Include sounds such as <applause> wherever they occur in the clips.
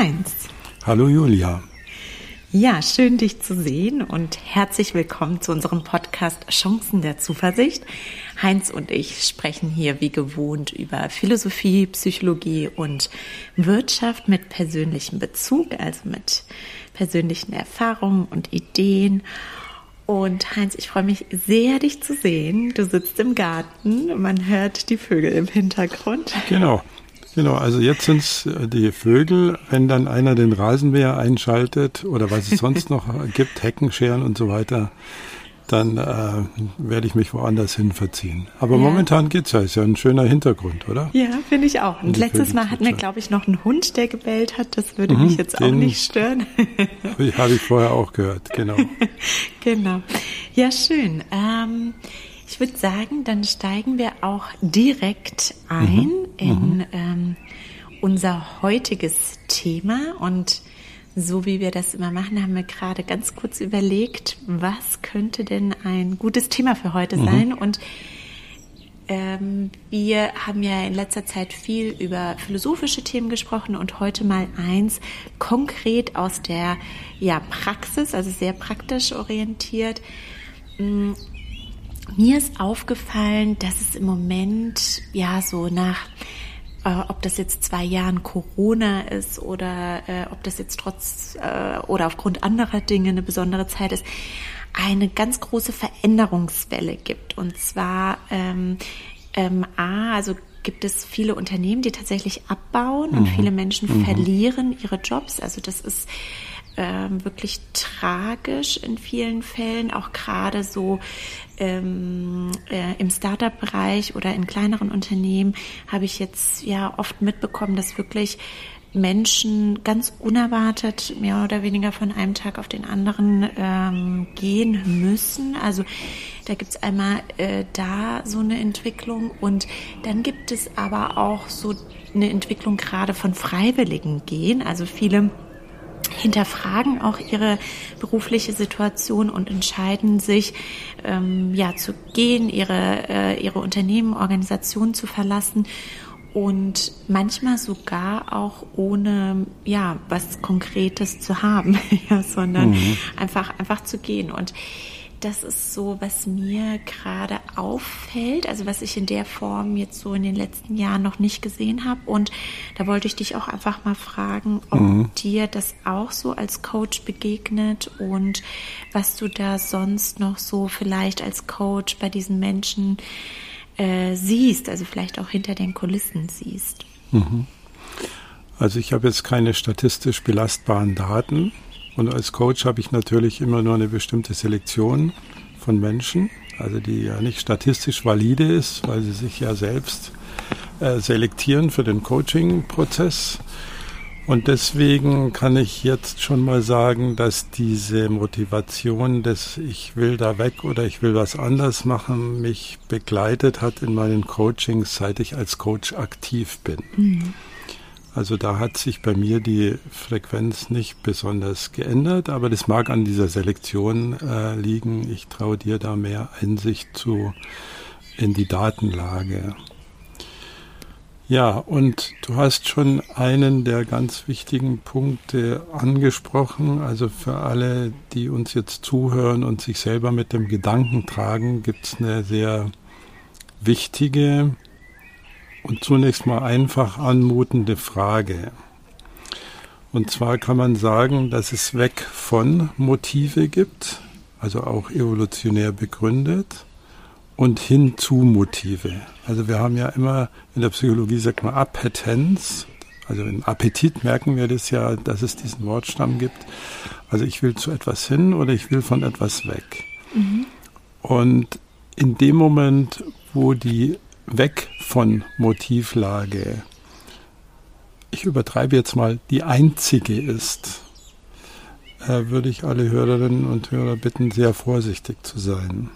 Heinz. Hallo Julia. Ja, schön dich zu sehen und herzlich willkommen zu unserem Podcast Chancen der Zuversicht. Heinz und ich sprechen hier wie gewohnt über Philosophie, Psychologie und Wirtschaft mit persönlichem Bezug, also mit persönlichen Erfahrungen und Ideen. Und Heinz, ich freue mich sehr, dich zu sehen. Du sitzt im Garten, man hört die Vögel im Hintergrund. Genau. Genau, also jetzt sind es äh, die Vögel, wenn dann einer den Rasenmäher einschaltet oder was es sonst noch <laughs> gibt, Heckenscheren und so weiter, dann äh, werde ich mich woanders hin verziehen. Aber ja. momentan geht's ja, ist ja ein schöner Hintergrund, oder? Ja, finde ich auch. Und letztes Mal hatten wir, glaube ich, noch einen Hund, der gebellt hat. Das würde mhm, mich jetzt auch nicht stören. <laughs> Habe ich vorher auch gehört, genau. <laughs> genau. Ja, schön. Ähm, ich würde sagen, dann steigen wir auch direkt ein mhm. in mhm. ähm, unser heutiges Thema. Und so wie wir das immer machen, haben wir gerade ganz kurz überlegt, was könnte denn ein gutes Thema für heute mhm. sein. Und ähm, wir haben ja in letzter Zeit viel über philosophische Themen gesprochen und heute mal eins konkret aus der ja, Praxis, also sehr praktisch orientiert. Mm, mir ist aufgefallen, dass es im Moment ja so nach äh, ob das jetzt zwei Jahren Corona ist oder äh, ob das jetzt trotz äh, oder aufgrund anderer Dinge eine besondere Zeit ist, eine ganz große Veränderungswelle gibt. Und zwar ähm, ähm, A, also gibt es viele Unternehmen, die tatsächlich abbauen mhm. und viele Menschen mhm. verlieren ihre Jobs. Also das ist ähm, wirklich tragisch in vielen Fällen, auch gerade so ähm, äh, im Startup-Bereich oder in kleineren Unternehmen habe ich jetzt ja oft mitbekommen, dass wirklich Menschen ganz unerwartet mehr oder weniger von einem Tag auf den anderen ähm, gehen müssen. Also da gibt es einmal äh, da so eine Entwicklung und dann gibt es aber auch so eine Entwicklung gerade von freiwilligen Gehen. Also viele hinterfragen auch ihre berufliche Situation und entscheiden sich, ähm, ja, zu gehen, ihre, äh, ihre Unternehmen, Organisationen zu verlassen und manchmal sogar auch ohne ja was Konkretes zu haben, <laughs> ja, sondern mhm. einfach einfach zu gehen und das ist so, was mir gerade auffällt, also was ich in der Form jetzt so in den letzten Jahren noch nicht gesehen habe. Und da wollte ich dich auch einfach mal fragen, ob mhm. dir das auch so als Coach begegnet und was du da sonst noch so vielleicht als Coach bei diesen Menschen äh, siehst, also vielleicht auch hinter den Kulissen siehst. Mhm. Also ich habe jetzt keine statistisch belastbaren Daten. Und als Coach habe ich natürlich immer nur eine bestimmte Selektion von Menschen, also die ja nicht statistisch valide ist, weil sie sich ja selbst äh, selektieren für den Coaching-Prozess. Und deswegen kann ich jetzt schon mal sagen, dass diese Motivation des Ich will da weg oder ich will was anders machen mich begleitet hat in meinen Coachings, seit ich als Coach aktiv bin. Mhm. Also da hat sich bei mir die Frequenz nicht besonders geändert, aber das mag an dieser Selektion äh, liegen. Ich traue dir da mehr Einsicht zu in die Datenlage. Ja, und du hast schon einen der ganz wichtigen Punkte angesprochen. Also für alle, die uns jetzt zuhören und sich selber mit dem Gedanken tragen, gibt es eine sehr wichtige und zunächst mal einfach anmutende Frage. Und zwar kann man sagen, dass es weg von Motive gibt, also auch evolutionär begründet, und hin zu Motive. Also wir haben ja immer in der Psychologie sagt man Appetenz, also im Appetit merken wir das ja, dass es diesen Wortstamm gibt. Also ich will zu etwas hin oder ich will von etwas weg. Mhm. Und in dem Moment, wo die weg von Motivlage, ich übertreibe jetzt mal, die einzige ist, äh, würde ich alle Hörerinnen und Hörer bitten, sehr vorsichtig zu sein.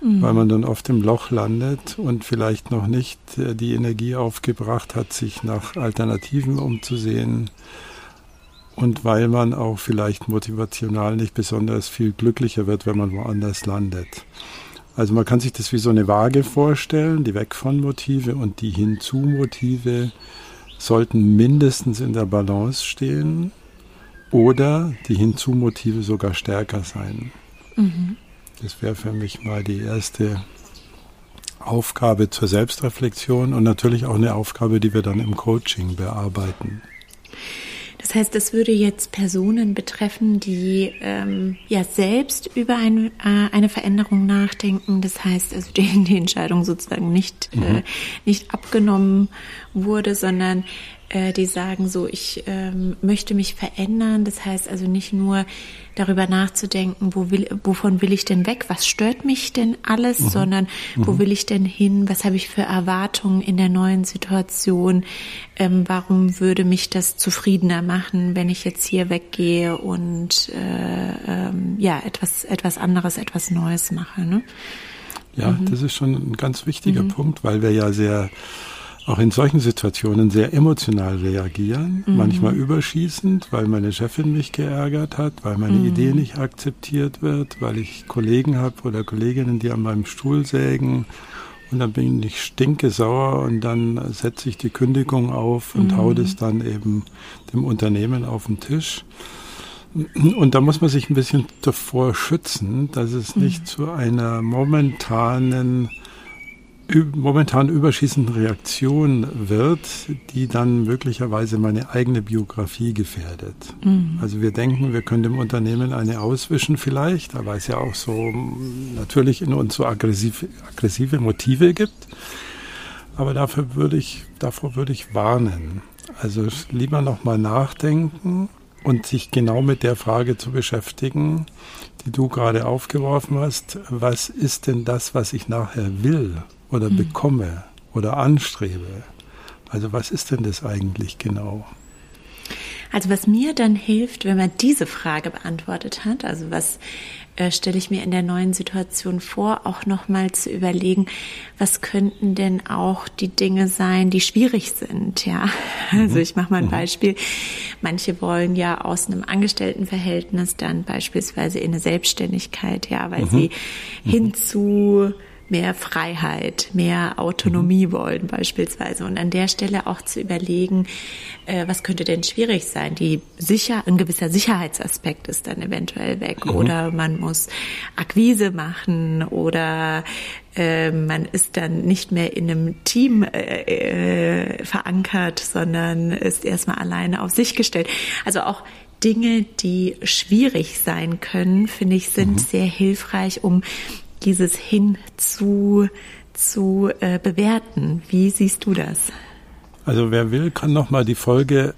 Mhm. Weil man dann oft im Loch landet und vielleicht noch nicht äh, die Energie aufgebracht hat, sich nach Alternativen umzusehen. Und weil man auch vielleicht motivational nicht besonders viel glücklicher wird, wenn man woanders landet. Also man kann sich das wie so eine Waage vorstellen, die Weg von Motive und die Hinzu Motive. sollten mindestens in der Balance stehen oder die Hinzumotive sogar stärker sein. Mhm. Das wäre für mich mal die erste Aufgabe zur Selbstreflexion und natürlich auch eine Aufgabe, die wir dann im Coaching bearbeiten. Das heißt, das würde jetzt Personen betreffen, die ähm, ja selbst über ein, äh, eine Veränderung nachdenken. Das heißt, also die, die Entscheidung sozusagen nicht, mhm. äh, nicht abgenommen wurde, sondern äh, die sagen so, ich ähm, möchte mich verändern. Das heißt also nicht nur darüber nachzudenken, wo will, wovon will ich denn weg, was stört mich denn alles, mhm. sondern wo mhm. will ich denn hin, was habe ich für Erwartungen in der neuen Situation, ähm, warum würde mich das zufriedener machen, wenn ich jetzt hier weggehe und äh, ähm, ja etwas etwas anderes, etwas Neues mache. Ne? Ja, mhm. das ist schon ein ganz wichtiger mhm. Punkt, weil wir ja sehr auch in solchen Situationen sehr emotional reagieren, mhm. manchmal überschießend, weil meine Chefin mich geärgert hat, weil meine mhm. Idee nicht akzeptiert wird, weil ich Kollegen habe oder Kolleginnen, die an meinem Stuhl sägen und dann bin ich stinke sauer und dann setze ich die Kündigung auf und mhm. hau das dann eben dem Unternehmen auf den Tisch. Und da muss man sich ein bisschen davor schützen, dass es nicht mhm. zu einer momentanen momentan überschießenden Reaktion wird, die dann möglicherweise meine eigene Biografie gefährdet. Mhm. Also wir denken, wir können dem Unternehmen eine auswischen vielleicht, aber es ja auch so natürlich in uns so aggressive, aggressive Motive gibt. Aber dafür würde ich, davor würde ich warnen. Also lieber nochmal nachdenken und sich genau mit der Frage zu beschäftigen, die du gerade aufgeworfen hast. Was ist denn das, was ich nachher will? Oder mhm. bekomme oder anstrebe. Also was ist denn das eigentlich genau? Also was mir dann hilft, wenn man diese Frage beantwortet hat, also was äh, stelle ich mir in der neuen Situation vor, auch nochmal zu überlegen, was könnten denn auch die Dinge sein, die schwierig sind, ja. <laughs> Mhm. Also ich mache mal ein mhm. Beispiel. Manche wollen ja aus einem Angestelltenverhältnis dann beispielsweise in eine Selbstständigkeit, ja, weil mhm. sie mhm. hinzu mehr Freiheit, mehr Autonomie mhm. wollen beispielsweise. Und an der Stelle auch zu überlegen, äh, was könnte denn schwierig sein? Die sicher, ein gewisser Sicherheitsaspekt ist dann eventuell weg. Mhm. Oder man muss Akquise machen oder äh, man ist dann nicht mehr in einem Team äh, äh, verankert, sondern ist erstmal alleine auf sich gestellt. Also auch Dinge, die schwierig sein können, finde ich, sind mhm. sehr hilfreich, um dieses hin zu, äh, bewerten. Wie siehst du das? Also wer will, kann noch mal die Folge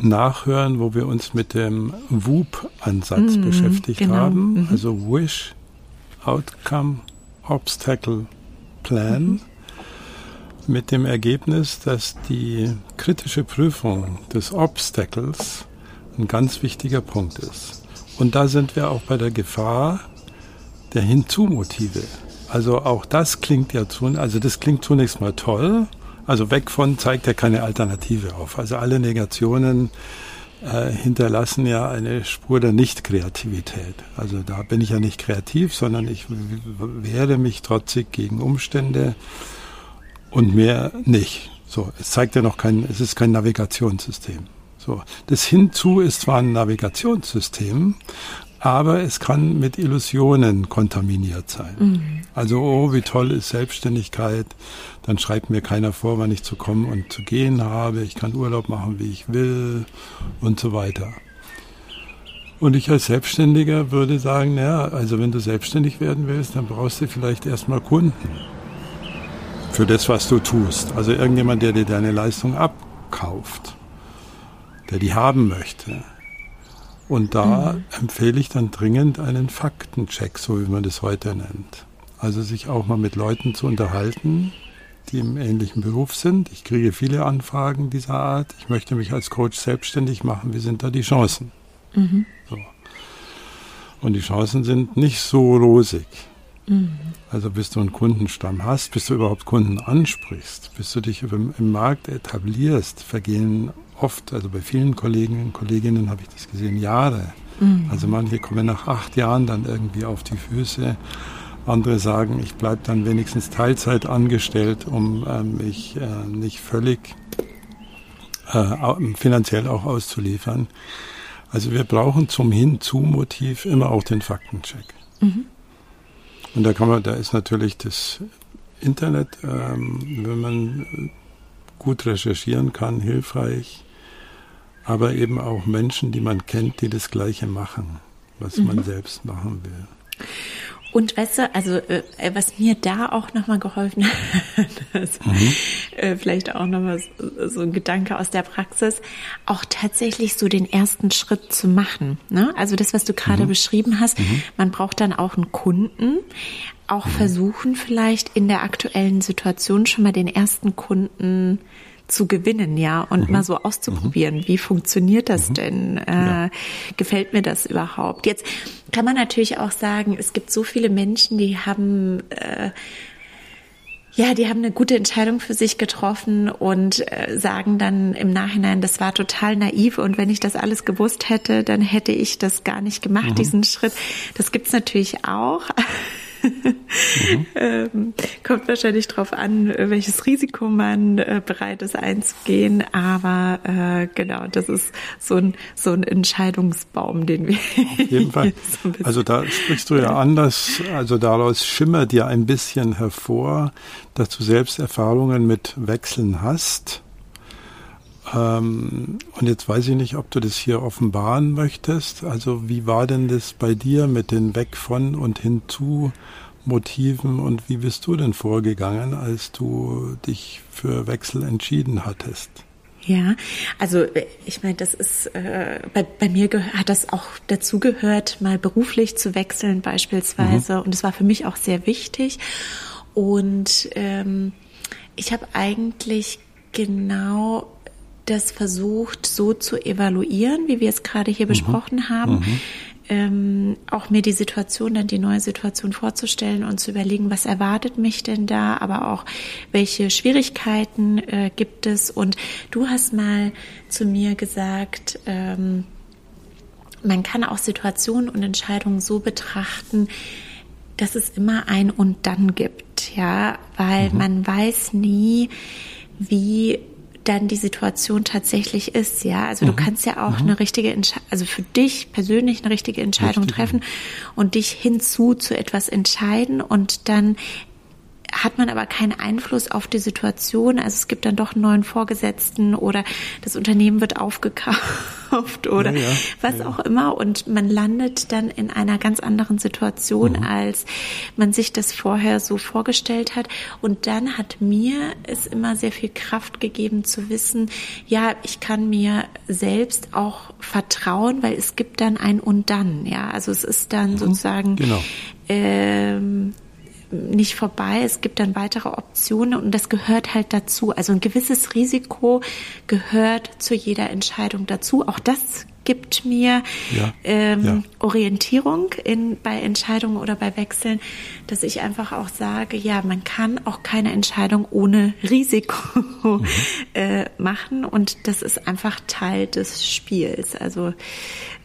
nachhören, wo wir uns mit dem WOOP-Ansatz mm, beschäftigt genau. haben. Mhm. Also Wish, Outcome, Obstacle, Plan. Mhm. Mit dem Ergebnis, dass die kritische Prüfung des Obstacles ein ganz wichtiger Punkt ist. Und da sind wir auch bei der Gefahr, der Hinzumotive. Also auch das klingt ja zu, also das klingt zunächst mal toll. Also weg von zeigt ja keine Alternative auf. Also alle Negationen äh, hinterlassen ja eine Spur der Nicht-Kreativität. Also da bin ich ja nicht kreativ, sondern ich wehre mich trotzig gegen Umstände und mehr nicht. So, es zeigt ja noch kein, es ist kein Navigationssystem. So, das Hinzu ist zwar ein Navigationssystem, aber es kann mit Illusionen kontaminiert sein. Mhm. Also, oh, wie toll ist Selbstständigkeit, dann schreibt mir keiner vor, wann ich zu kommen und zu gehen habe, ich kann Urlaub machen, wie ich will und so weiter. Und ich als Selbstständiger würde sagen, naja, also wenn du selbstständig werden willst, dann brauchst du vielleicht erstmal Kunden für das, was du tust. Also irgendjemand, der dir deine Leistung abkauft, der die haben möchte. Und da mhm. empfehle ich dann dringend einen Faktencheck, so wie man das heute nennt. Also sich auch mal mit Leuten zu unterhalten, die im ähnlichen Beruf sind. Ich kriege viele Anfragen dieser Art. Ich möchte mich als Coach selbstständig machen. Wie sind da die Chancen? Mhm. So. Und die Chancen sind nicht so rosig. Mhm. Also bis du einen Kundenstamm hast, bis du überhaupt Kunden ansprichst, bis du dich im Markt etablierst, vergehen oft, also bei vielen Kolleginnen und Kolleginnen habe ich das gesehen, Jahre. Mhm. Also manche kommen nach acht Jahren dann irgendwie auf die Füße. Andere sagen, ich bleibe dann wenigstens Teilzeit angestellt, um äh, mich äh, nicht völlig äh, finanziell auch auszuliefern. Also wir brauchen zum Hinzu-Motiv immer auch den Faktencheck. Mhm. Und da kann man, da ist natürlich das Internet, ähm, wenn man gut recherchieren kann, hilfreich, aber eben auch Menschen, die man kennt, die das Gleiche machen, was mhm. man selbst machen will. Und weißt du, also äh, was mir da auch nochmal geholfen <laughs> hat, also, mhm. äh, vielleicht auch nochmal so, so ein Gedanke aus der Praxis, auch tatsächlich so den ersten Schritt zu machen. Ne? Also das, was du gerade mhm. beschrieben hast, mhm. man braucht dann auch einen Kunden, auch mhm. versuchen vielleicht in der aktuellen Situation schon mal den ersten Kunden zu gewinnen, ja, und mhm. mal so auszuprobieren, mhm. wie funktioniert das mhm. denn? Äh, ja. Gefällt mir das überhaupt? Jetzt kann man natürlich auch sagen, es gibt so viele Menschen, die haben äh, ja, die haben eine gute Entscheidung für sich getroffen und äh, sagen dann im Nachhinein, das war total naiv und wenn ich das alles gewusst hätte, dann hätte ich das gar nicht gemacht, mhm. diesen Schritt. Das gibt's natürlich auch mhm. <laughs> ähm, kommt wahrscheinlich darauf an, welches Risiko man äh, bereit ist einzugehen. Aber äh, genau, das ist so ein, so ein Entscheidungsbaum, den wir. Auf jeden <laughs> Fall. So also da sprichst du ja anders. Also daraus schimmert ja ein bisschen hervor, dass du selbst Erfahrungen mit Wechseln hast. Ähm, und jetzt weiß ich nicht, ob du das hier offenbaren möchtest. Also wie war denn das bei dir mit den Weg von und hinzu Motiven und wie bist du denn vorgegangen, als du dich für Wechsel entschieden hattest? Ja, also ich meine, das ist äh, bei, bei mir hat das auch dazu gehört, mal beruflich zu wechseln beispielsweise, mhm. und es war für mich auch sehr wichtig. Und ähm, ich habe eigentlich genau das versucht so zu evaluieren, wie wir es gerade hier mhm. besprochen haben. Mhm. Ähm, auch mir die Situation, dann die neue Situation vorzustellen und zu überlegen, was erwartet mich denn da, aber auch welche Schwierigkeiten äh, gibt es. Und du hast mal zu mir gesagt, ähm, man kann auch Situationen und Entscheidungen so betrachten, dass es immer ein und dann gibt, ja, weil mhm. man weiß nie, wie dann die Situation tatsächlich ist, ja. Also mhm. du kannst ja auch mhm. eine richtige Entscheidung, also für dich persönlich eine richtige Entscheidung Richtig. treffen und dich hinzu zu etwas entscheiden und dann hat man aber keinen Einfluss auf die Situation. Also es gibt dann doch einen neuen Vorgesetzten oder das Unternehmen wird aufgekauft oder ja, ja, was ja. auch immer. Und man landet dann in einer ganz anderen Situation, mhm. als man sich das vorher so vorgestellt hat. Und dann hat mir es immer sehr viel Kraft gegeben zu wissen, ja, ich kann mir selbst auch vertrauen, weil es gibt dann ein und dann. Ja, also es ist dann mhm. sozusagen genau. ähm, nicht vorbei. Es gibt dann weitere Optionen und das gehört halt dazu. Also ein gewisses Risiko gehört zu jeder Entscheidung dazu. Auch das gibt mir ja, ähm, ja. Orientierung in, bei Entscheidungen oder bei Wechseln, dass ich einfach auch sage, ja, man kann auch keine Entscheidung ohne Risiko <laughs> mhm. äh, machen und das ist einfach Teil des Spiels. Also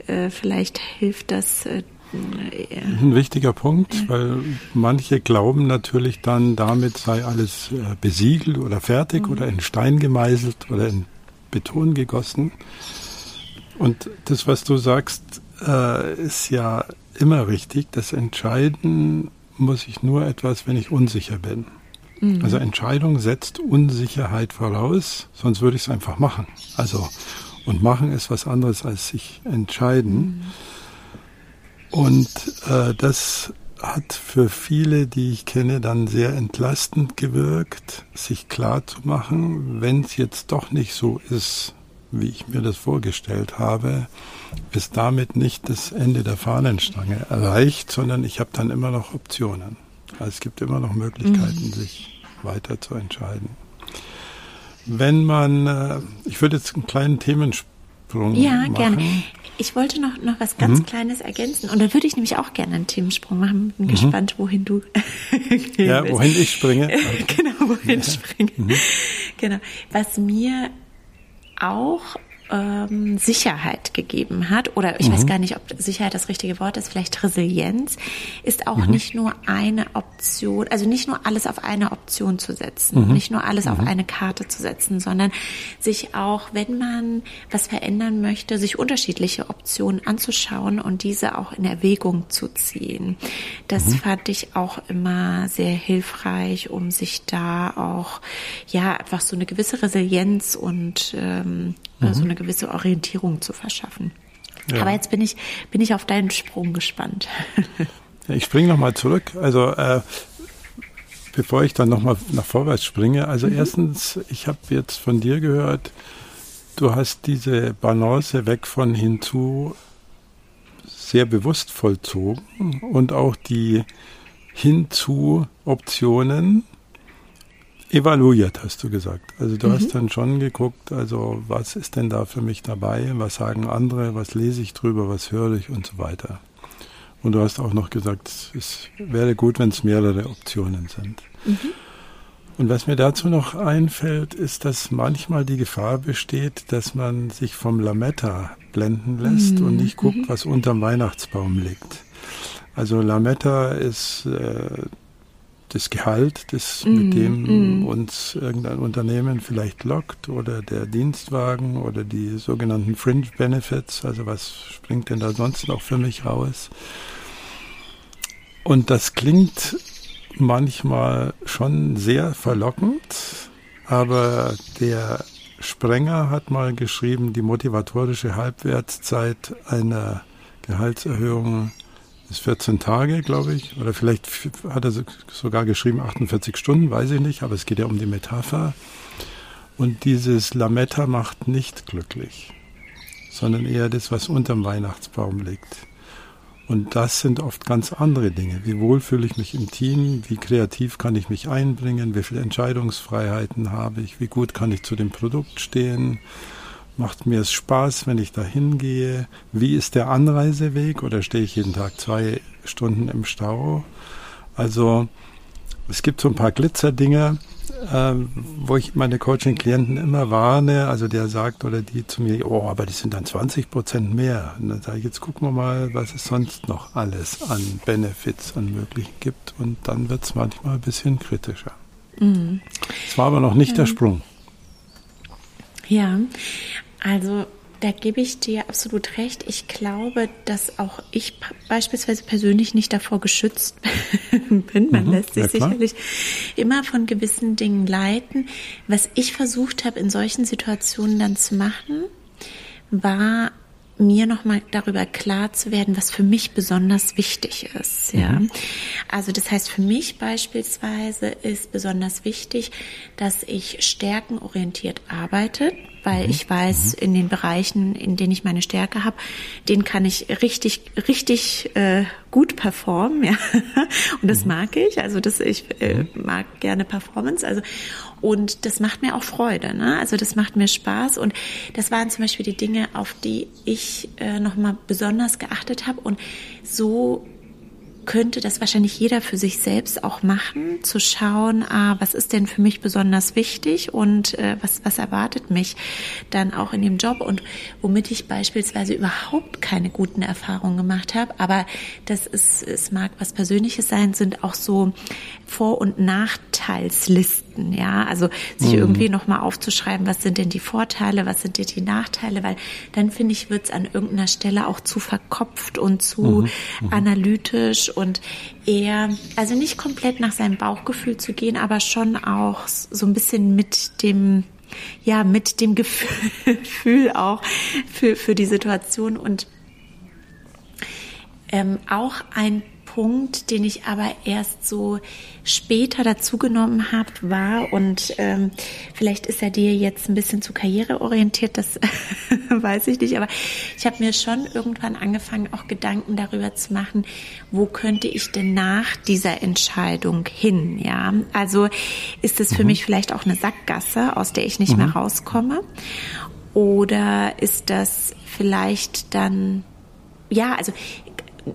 äh, vielleicht hilft das äh, ein wichtiger Punkt, weil manche glauben natürlich dann, damit sei alles äh, besiegelt oder fertig mhm. oder in Stein gemeißelt oder in Beton gegossen. Und das, was du sagst, äh, ist ja immer richtig. Das Entscheiden muss ich nur etwas, wenn ich unsicher bin. Mhm. Also Entscheidung setzt Unsicherheit voraus, sonst würde ich es einfach machen. Also, und machen ist was anderes als sich entscheiden. Mhm. Und äh, das hat für viele, die ich kenne, dann sehr entlastend gewirkt, sich klar zu machen, wenn es jetzt doch nicht so ist, wie ich mir das vorgestellt habe, ist damit nicht das Ende der Fahnenstange erreicht, sondern ich habe dann immer noch Optionen. Also es gibt immer noch Möglichkeiten, mhm. sich weiter zu entscheiden. Wenn man, äh, ich würde jetzt einen kleinen Themensprung ja, machen. Ja, gerne. Ich wollte noch, noch was ganz mhm. Kleines ergänzen. Und dann würde ich nämlich auch gerne einen Themensprung machen. Bin mhm. gespannt, wohin du <laughs> Ja, wohin ich springe. <laughs> genau, wohin ja. ich springe. Mhm. Genau. Was mir auch ähm, Sicherheit gegeben hat, oder ich mhm. weiß gar nicht, ob Sicherheit das richtige Wort ist, vielleicht Resilienz, ist auch mhm. nicht nur eine Option, also nicht nur alles auf eine Option zu setzen, mhm. nicht nur alles auf mhm. eine Karte zu setzen, sondern sich auch, wenn man was verändern möchte, sich unterschiedliche Optionen anzuschauen und diese auch in Erwägung zu ziehen. Das mhm. fand ich auch immer sehr hilfreich, um sich da auch, ja, einfach so eine gewisse Resilienz und ähm, mhm. so eine gewisse Orientierung zu verschaffen. Ja. Aber jetzt bin ich, bin ich auf deinen Sprung gespannt. ich springe nochmal zurück. Also äh, bevor ich dann nochmal nach vorwärts springe. Also mhm. erstens, ich habe jetzt von dir gehört, du hast diese Balance weg von hinzu sehr bewusst vollzogen und auch die hinzu Optionen evaluiert, hast du gesagt. Also du mhm. hast dann schon geguckt, also was ist denn da für mich dabei, was sagen andere, was lese ich drüber, was höre ich und so weiter. Und du hast auch noch gesagt, es wäre gut, wenn es mehrere Optionen sind. Mhm. Und was mir dazu noch einfällt, ist, dass manchmal die Gefahr besteht, dass man sich vom Lametta blenden lässt mhm. und nicht guckt, mhm. was unterm Weihnachtsbaum liegt. Also Lametta ist äh, das Gehalt, das mm, mit dem mm. uns irgendein Unternehmen vielleicht lockt oder der Dienstwagen oder die sogenannten Fringe Benefits, also was springt denn da sonst noch für mich raus? Und das klingt manchmal schon sehr verlockend, aber der Sprenger hat mal geschrieben, die motivatorische Halbwertszeit einer Gehaltserhöhung ist 14 Tage, glaube ich. Oder vielleicht hat er sogar geschrieben 48 Stunden, weiß ich nicht. Aber es geht ja um die Metapher. Und dieses Lametta macht nicht glücklich, sondern eher das, was unterm Weihnachtsbaum liegt. Und das sind oft ganz andere Dinge. Wie wohl fühle ich mich im Team? Wie kreativ kann ich mich einbringen? Wie viele Entscheidungsfreiheiten habe ich? Wie gut kann ich zu dem Produkt stehen? Macht mir es Spaß, wenn ich da hingehe? Wie ist der Anreiseweg oder stehe ich jeden Tag zwei Stunden im Stau? Also es gibt so ein paar Glitzerdinge, äh, wo ich meine Coaching-Klienten immer warne. Also der sagt oder die zu mir, oh, aber die sind dann 20 Prozent mehr. Und dann sage ich, jetzt gucken wir mal, was es sonst noch alles an Benefits, an Möglichen gibt. Und dann wird es manchmal ein bisschen kritischer. Es mhm. war aber noch nicht ja. der Sprung. Ja, also da gebe ich dir absolut recht. Ich glaube, dass auch ich beispielsweise persönlich nicht davor geschützt <laughs> bin. Man mhm, lässt sich ja sicherlich immer von gewissen Dingen leiten. Was ich versucht habe, in solchen Situationen dann zu machen, war mir nochmal darüber klar zu werden, was für mich besonders wichtig ist. Ja, mhm. also das heißt für mich beispielsweise ist besonders wichtig, dass ich stärkenorientiert arbeite, weil mhm. ich weiß, mhm. in den Bereichen, in denen ich meine Stärke habe, den kann ich richtig, richtig äh, gut performen, ja. <laughs> Und das mhm. mag ich. Also das ich äh, mhm. mag gerne Performance. Also und das macht mir auch Freude. Ne? Also das macht mir Spaß. Und das waren zum Beispiel die Dinge, auf die ich äh, nochmal besonders geachtet habe. Und so könnte das wahrscheinlich jeder für sich selbst auch machen, zu schauen, ah, was ist denn für mich besonders wichtig und äh, was, was erwartet mich dann auch in dem Job und womit ich beispielsweise überhaupt keine guten Erfahrungen gemacht habe. Aber das ist, es mag was Persönliches sein, sind auch so Vor- und Nachteilslisten, ja, also sich mhm. irgendwie nochmal aufzuschreiben, was sind denn die Vorteile, was sind denn die Nachteile, weil dann finde ich, wird es an irgendeiner Stelle auch zu verkopft und zu mhm. Mhm. analytisch und eher, also nicht komplett nach seinem Bauchgefühl zu gehen, aber schon auch so ein bisschen mit dem, ja, mit dem Gefühl <laughs> auch für, für die Situation und ähm, auch ein Punkt, den ich aber erst so später dazugenommen habe, war, und ähm, vielleicht ist er dir jetzt ein bisschen zu karriereorientiert, das <laughs> weiß ich nicht, aber ich habe mir schon irgendwann angefangen, auch Gedanken darüber zu machen, wo könnte ich denn nach dieser Entscheidung hin, ja? Also ist es für mhm. mich vielleicht auch eine Sackgasse, aus der ich nicht mhm. mehr rauskomme? Oder ist das vielleicht dann ja, also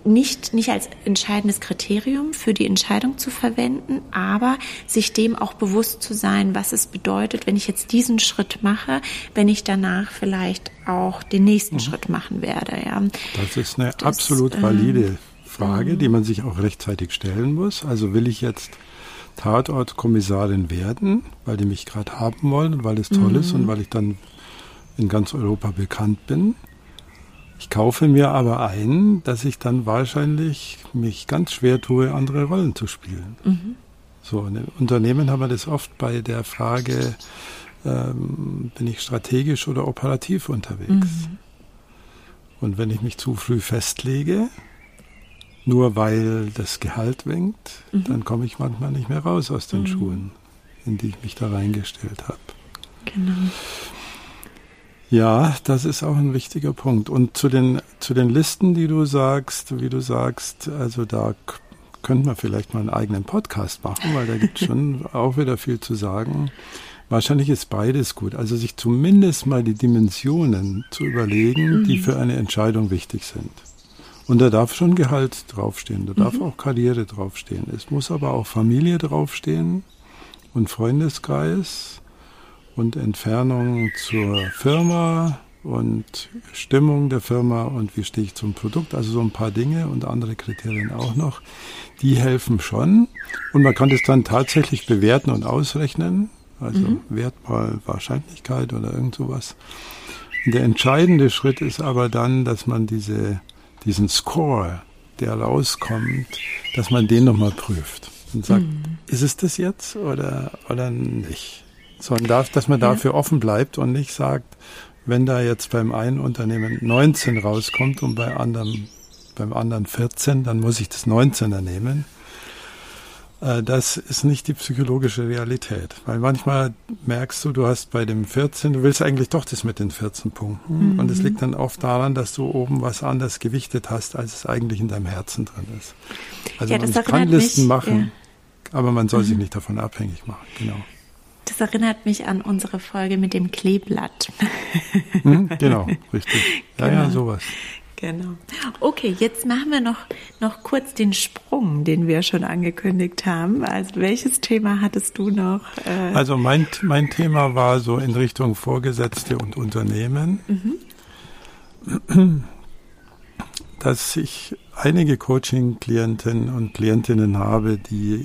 nicht, nicht als entscheidendes Kriterium für die Entscheidung zu verwenden, aber sich dem auch bewusst zu sein, was es bedeutet, wenn ich jetzt diesen Schritt mache, wenn ich danach vielleicht auch den nächsten mhm. Schritt machen werde. Ja. Das ist eine das, absolut ähm, valide äh, Frage, die man sich auch rechtzeitig stellen muss. Also will ich jetzt Tatortkommissarin werden, weil die mich gerade haben wollen, weil es toll mhm. ist und weil ich dann in ganz Europa bekannt bin. Ich kaufe mir aber ein, dass ich dann wahrscheinlich mich ganz schwer tue, andere Rollen zu spielen. Mhm. So, in Unternehmen haben wir das oft bei der Frage, ähm, bin ich strategisch oder operativ unterwegs? Mhm. Und wenn ich mich zu früh festlege, nur weil das Gehalt winkt, mhm. dann komme ich manchmal nicht mehr raus aus den mhm. Schuhen, in die ich mich da reingestellt habe. Genau. Ja, das ist auch ein wichtiger Punkt. Und zu den, zu den Listen, die du sagst, wie du sagst, also da könnte man vielleicht mal einen eigenen Podcast machen, weil da gibt es schon <laughs> auch wieder viel zu sagen. Wahrscheinlich ist beides gut. Also sich zumindest mal die Dimensionen zu überlegen, die mhm. für eine Entscheidung wichtig sind. Und da darf schon Gehalt draufstehen, da darf mhm. auch Karriere draufstehen. Es muss aber auch Familie draufstehen und Freundeskreis und Entfernung zur Firma und Stimmung der Firma und wie stehe ich zum Produkt. Also so ein paar Dinge und andere Kriterien auch noch. Die helfen schon. Und man kann das dann tatsächlich bewerten und ausrechnen. Also mhm. Wert mal Wahrscheinlichkeit oder irgend sowas. Und der entscheidende Schritt ist aber dann, dass man diese, diesen Score, der rauskommt, dass man den nochmal prüft und sagt, mhm. ist es das jetzt oder, oder nicht? Sondern darf, dass man dafür ja. offen bleibt und nicht sagt, wenn da jetzt beim einen Unternehmen 19 rauskommt und bei anderen, beim anderen 14, dann muss ich das 19er nehmen. Äh, das ist nicht die psychologische Realität, weil manchmal merkst du, du hast bei dem 14, du willst eigentlich doch das mit den 14 Punkten mhm. und es liegt dann oft daran, dass du oben was anders gewichtet hast, als es eigentlich in deinem Herzen drin ist. Also ja, man kann Listen mich, machen, ja. aber man soll mhm. sich nicht davon abhängig machen, genau. Das erinnert mich an unsere Folge mit dem Kleeblatt. <laughs> Hm, genau, richtig. Ja, genau. ja, sowas. Genau. Okay, jetzt machen wir noch, noch kurz den Sprung, den wir schon angekündigt haben. Also welches Thema hattest du noch? Äh also mein, mein Thema war so in Richtung Vorgesetzte und Unternehmen, mhm. dass ich einige Coaching-Klienten und Klientinnen habe, die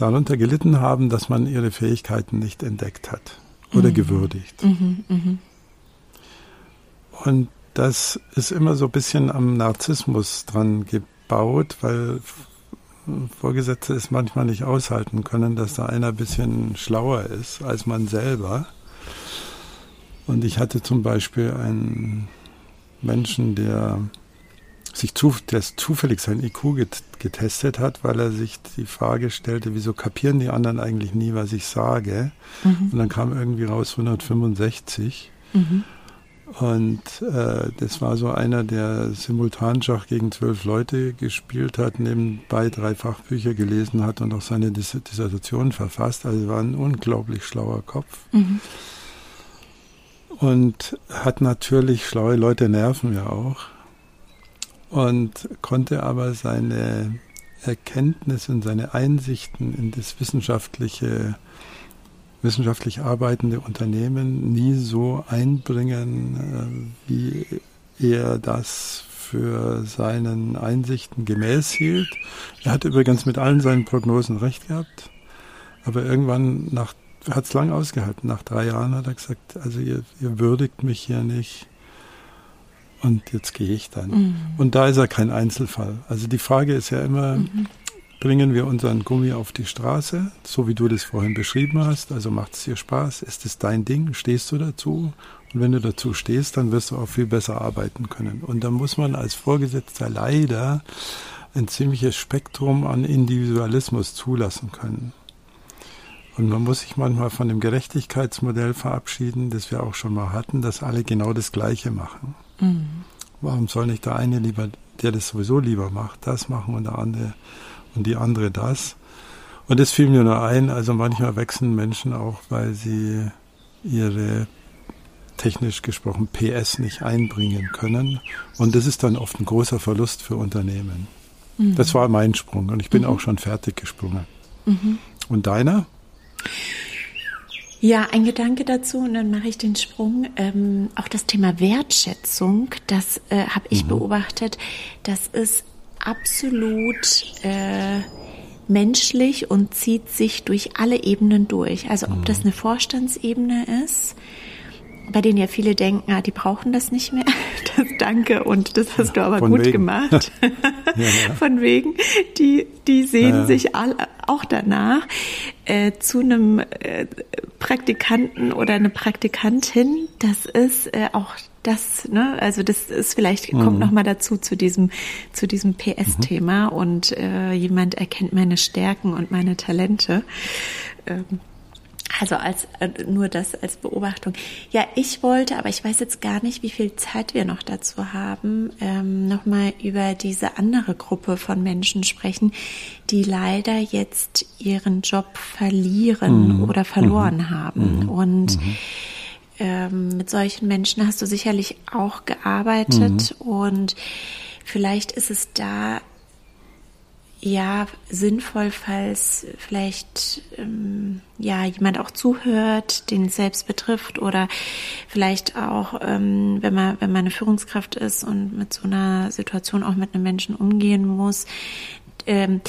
darunter gelitten haben, dass man ihre Fähigkeiten nicht entdeckt hat oder mhm. gewürdigt. Mhm, mh. Und das ist immer so ein bisschen am Narzissmus dran gebaut, weil Vorgesetzte es manchmal nicht aushalten können, dass da einer ein bisschen schlauer ist als man selber. Und ich hatte zum Beispiel einen Menschen, der sich zu, der zufällig sein IQ get, getestet hat, weil er sich die Frage stellte, wieso kapieren die anderen eigentlich nie, was ich sage? Mhm. Und dann kam irgendwie raus 165. Mhm. Und äh, das war so einer, der Simultanschach gegen zwölf Leute gespielt hat, nebenbei drei Fachbücher gelesen hat und auch seine Dis Dissertation verfasst. Also war ein unglaublich schlauer Kopf. Mhm. Und hat natürlich, schlaue Leute nerven ja auch und konnte aber seine Erkenntnisse und seine Einsichten in das wissenschaftliche, wissenschaftlich arbeitende Unternehmen nie so einbringen, äh, wie er das für seinen Einsichten gemäß hielt. Er hat übrigens mit allen seinen Prognosen recht gehabt, aber irgendwann hat es lang ausgehalten. Nach drei Jahren hat er gesagt, also ihr, ihr würdigt mich hier nicht und jetzt gehe ich dann. Mhm. Und da ist er kein Einzelfall. Also die Frage ist ja immer, mhm. bringen wir unseren Gummi auf die Straße, so wie du das vorhin beschrieben hast, also macht es dir Spaß, ist es dein Ding, stehst du dazu? Und wenn du dazu stehst, dann wirst du auch viel besser arbeiten können. Und da muss man als Vorgesetzter leider ein ziemliches Spektrum an Individualismus zulassen können. Und man muss sich manchmal von dem Gerechtigkeitsmodell verabschieden, das wir auch schon mal hatten, dass alle genau das Gleiche machen. Mhm. Warum soll nicht der eine lieber, der das sowieso lieber macht, das machen und der andere und die andere das? Und es fiel mir nur ein, also manchmal wechseln Menschen auch, weil sie ihre technisch gesprochen PS nicht einbringen können. Und das ist dann oft ein großer Verlust für Unternehmen. Mhm. Das war mein Sprung und ich bin mhm. auch schon fertig gesprungen. Mhm. Und deiner? Ja, ein Gedanke dazu und dann mache ich den Sprung. Ähm, auch das Thema Wertschätzung, das äh, habe ich mhm. beobachtet, das ist absolut äh, menschlich und zieht sich durch alle Ebenen durch. Also ob das mhm. eine Vorstandsebene ist, bei denen ja viele denken, ah, die brauchen das nicht mehr. <laughs> Das danke und das hast du aber gut wegen. gemacht. <laughs> ja, ja. <laughs> Von wegen, die, die sehen ja, sich alle auch danach äh, zu einem äh, Praktikanten oder eine Praktikantin. Das ist äh, auch das, ne, also das ist vielleicht mhm. kommt noch mal dazu zu diesem zu diesem PS-Thema mhm. und äh, jemand erkennt meine Stärken und meine Talente. Ähm, also als äh, nur das als Beobachtung. Ja, ich wollte, aber ich weiß jetzt gar nicht, wie viel Zeit wir noch dazu haben, ähm, nochmal über diese andere Gruppe von Menschen sprechen, die leider jetzt ihren Job verlieren mhm. oder verloren mhm. haben. Mhm. Und mhm. ähm, mit solchen Menschen hast du sicherlich auch gearbeitet mhm. und vielleicht ist es da ja sinnvoll, falls vielleicht ähm, ja jemand auch zuhört, den es selbst betrifft oder vielleicht auch, ähm, wenn man wenn man eine Führungskraft ist und mit so einer Situation auch mit einem Menschen umgehen muss. Ähm,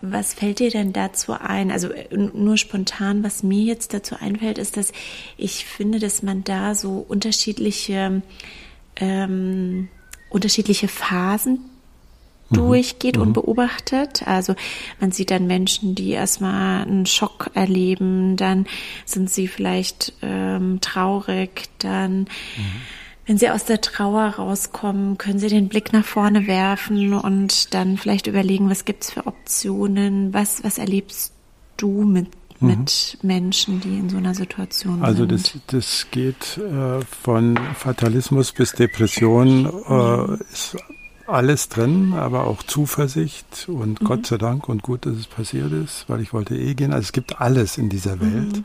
was fällt dir denn dazu ein? Also äh, nur spontan, was mir jetzt dazu einfällt, ist, dass ich finde, dass man da so unterschiedliche ähm, unterschiedliche Phasen. Durchgeht mhm. und beobachtet. Also man sieht dann Menschen, die erstmal einen Schock erleben, dann sind sie vielleicht ähm, traurig, dann mhm. wenn sie aus der Trauer rauskommen, können sie den Blick nach vorne werfen und dann vielleicht überlegen, was gibt's für Optionen, was, was erlebst du mit mit mhm. Menschen, die in so einer Situation also sind? Also das, das geht äh, von Fatalismus bis Depression, äh, ist alles drin, aber auch Zuversicht und mhm. Gott sei Dank und gut, dass es passiert ist, weil ich wollte eh gehen. Also es gibt alles in dieser Welt. Mhm.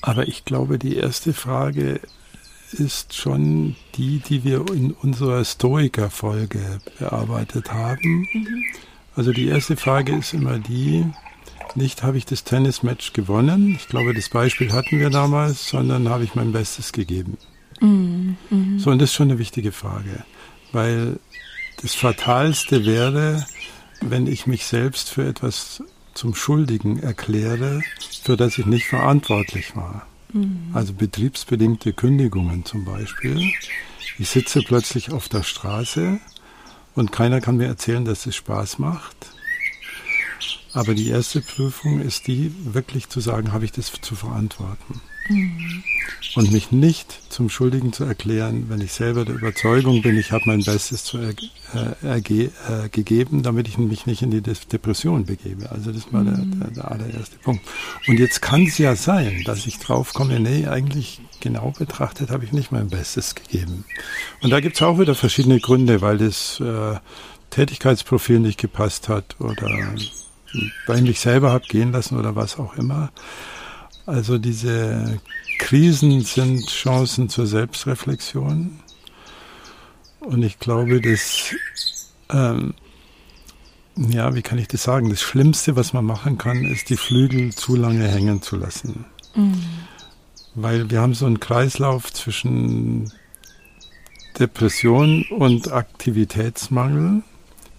Aber ich glaube, die erste Frage ist schon die, die wir in unserer Stoiker-Folge bearbeitet haben. Mhm. Also die erste Frage ist immer die, nicht habe ich das Tennismatch gewonnen, ich glaube, das Beispiel hatten wir damals, sondern habe ich mein Bestes gegeben. Mhm. Mhm. So, und das ist schon eine wichtige Frage weil das Fatalste wäre, wenn ich mich selbst für etwas zum Schuldigen erkläre, für das ich nicht verantwortlich war. Mhm. Also betriebsbedingte Kündigungen zum Beispiel. Ich sitze plötzlich auf der Straße und keiner kann mir erzählen, dass es Spaß macht. Aber die erste Prüfung ist die, wirklich zu sagen, habe ich das zu verantworten. Mhm. Und mich nicht zum Schuldigen zu erklären, wenn ich selber der Überzeugung bin, ich habe mein Bestes zu er, äh, äh, gegeben, damit ich mich nicht in die Depression begebe. Also das war mhm. der, der, der, allererste Punkt. Und jetzt kann es ja sein, dass ich draufkomme, nee, eigentlich genau betrachtet habe ich nicht mein Bestes gegeben. Und da gibt es auch wieder verschiedene Gründe, weil das äh, Tätigkeitsprofil nicht gepasst hat oder weil ich mich selber habe gehen lassen oder was auch immer. Also diese Krisen sind Chancen zur Selbstreflexion. Und ich glaube, dass, ähm, ja, wie kann ich das sagen? Das Schlimmste, was man machen kann, ist, die Flügel zu lange hängen zu lassen. Mhm. Weil wir haben so einen Kreislauf zwischen Depression und Aktivitätsmangel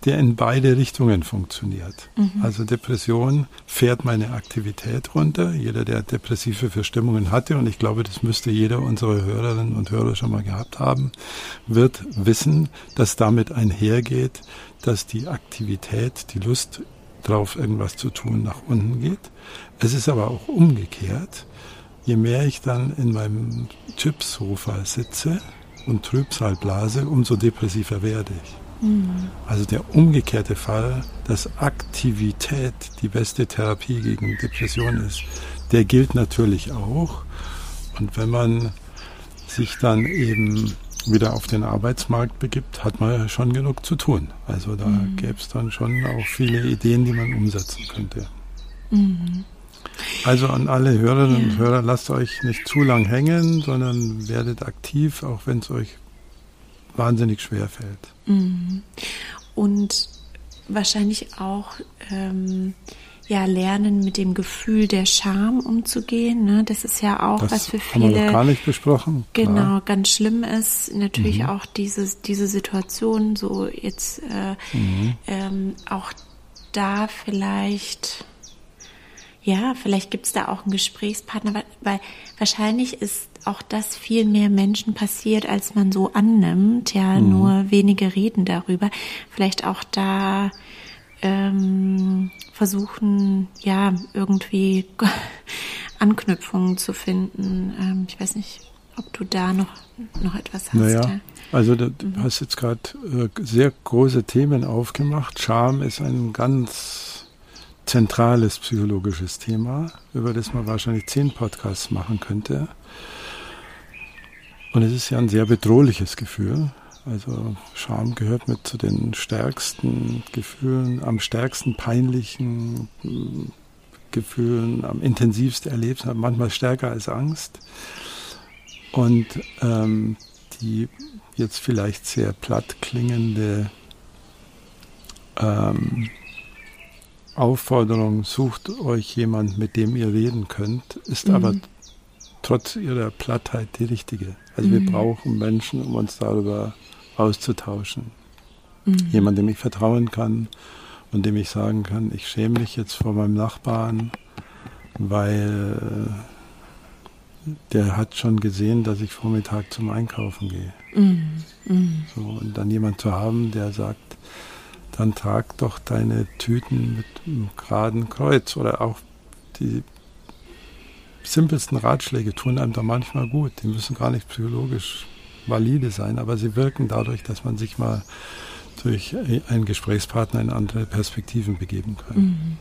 der in beide Richtungen funktioniert. Mhm. Also Depression fährt meine Aktivität runter. Jeder, der depressive Verstimmungen hatte, und ich glaube, das müsste jeder unserer Hörerinnen und Hörer schon mal gehabt haben, wird wissen, dass damit einhergeht, dass die Aktivität, die Lust drauf, irgendwas zu tun, nach unten geht. Es ist aber auch umgekehrt. Je mehr ich dann in meinem Chipsofa sitze und Trübsal blase, umso depressiver werde ich. Also der umgekehrte Fall, dass Aktivität die beste Therapie gegen Depression ist, der gilt natürlich auch. Und wenn man sich dann eben wieder auf den Arbeitsmarkt begibt, hat man ja schon genug zu tun. Also da mhm. gäbe es dann schon auch viele Ideen, die man umsetzen könnte. Mhm. Also an alle Hörerinnen ja. und Hörer, lasst euch nicht zu lang hängen, sondern werdet aktiv, auch wenn es euch wahnsinnig schwer fällt. Mhm. Und wahrscheinlich auch ähm, ja lernen, mit dem Gefühl der Scham umzugehen. Ne? Das ist ja auch das was für viele. Haben wir noch gar nicht besprochen. Genau, Klar. ganz schlimm ist natürlich mhm. auch diese, diese Situation, so jetzt äh, mhm. ähm, auch da vielleicht, ja, vielleicht gibt es da auch einen Gesprächspartner, weil, weil wahrscheinlich ist auch das viel mehr Menschen passiert, als man so annimmt. Ja, mhm. nur wenige reden darüber. Vielleicht auch da ähm, versuchen, ja, irgendwie <laughs> Anknüpfungen zu finden. Ähm, ich weiß nicht, ob du da noch, noch etwas hast. Naja, ja. also du mhm. hast jetzt gerade äh, sehr große Themen aufgemacht. Scham ist ein ganz zentrales psychologisches Thema, über das man wahrscheinlich zehn Podcasts machen könnte. Und es ist ja ein sehr bedrohliches Gefühl. Also Scham gehört mit zu den stärksten Gefühlen, am stärksten peinlichen hm, Gefühlen, am intensivsten erlebt, manchmal stärker als Angst. Und ähm, die jetzt vielleicht sehr platt klingende ähm, Aufforderung, sucht euch jemand, mit dem ihr reden könnt, ist mhm. aber trotz ihrer Plattheit die richtige. Also mhm. wir brauchen Menschen, um uns darüber auszutauschen. Mhm. Jemand, dem ich vertrauen kann und dem ich sagen kann, ich schäme mich jetzt vor meinem Nachbarn, weil äh, der hat schon gesehen, dass ich Vormittag zum Einkaufen gehe. Mhm. Mhm. So, und dann jemand zu haben, der sagt, dann trag doch deine Tüten mit einem geraden Kreuz oder auch die simpelsten Ratschläge tun einem da manchmal gut. Die müssen gar nicht psychologisch valide sein, aber sie wirken dadurch, dass man sich mal durch einen Gesprächspartner in andere Perspektiven begeben kann. Mhm.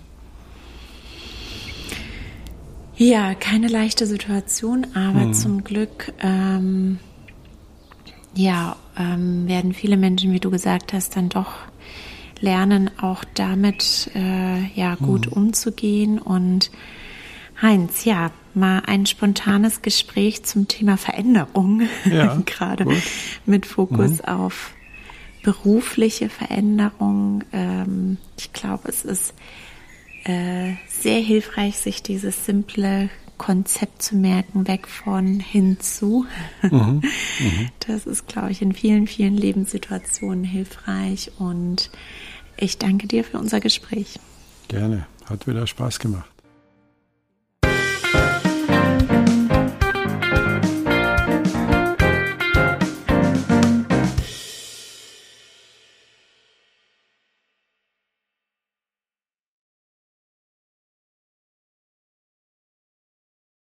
Ja, keine leichte Situation, aber mhm. zum Glück ähm, ja, ähm, werden viele Menschen, wie du gesagt hast, dann doch lernen, auch damit äh, ja gut mhm. umzugehen und Heinz, ja, mal ein spontanes Gespräch zum Thema Veränderung, ja, <laughs> gerade mit Fokus mhm. auf berufliche Veränderung. Ähm, ich glaube, es ist äh, sehr hilfreich, sich dieses simple Konzept zu merken, weg von hinzu. Mhm. Mhm. <laughs> Das ist, glaube ich, in vielen, vielen Lebenssituationen hilfreich und ich danke dir für unser Gespräch. Gerne, hat wieder Spaß gemacht.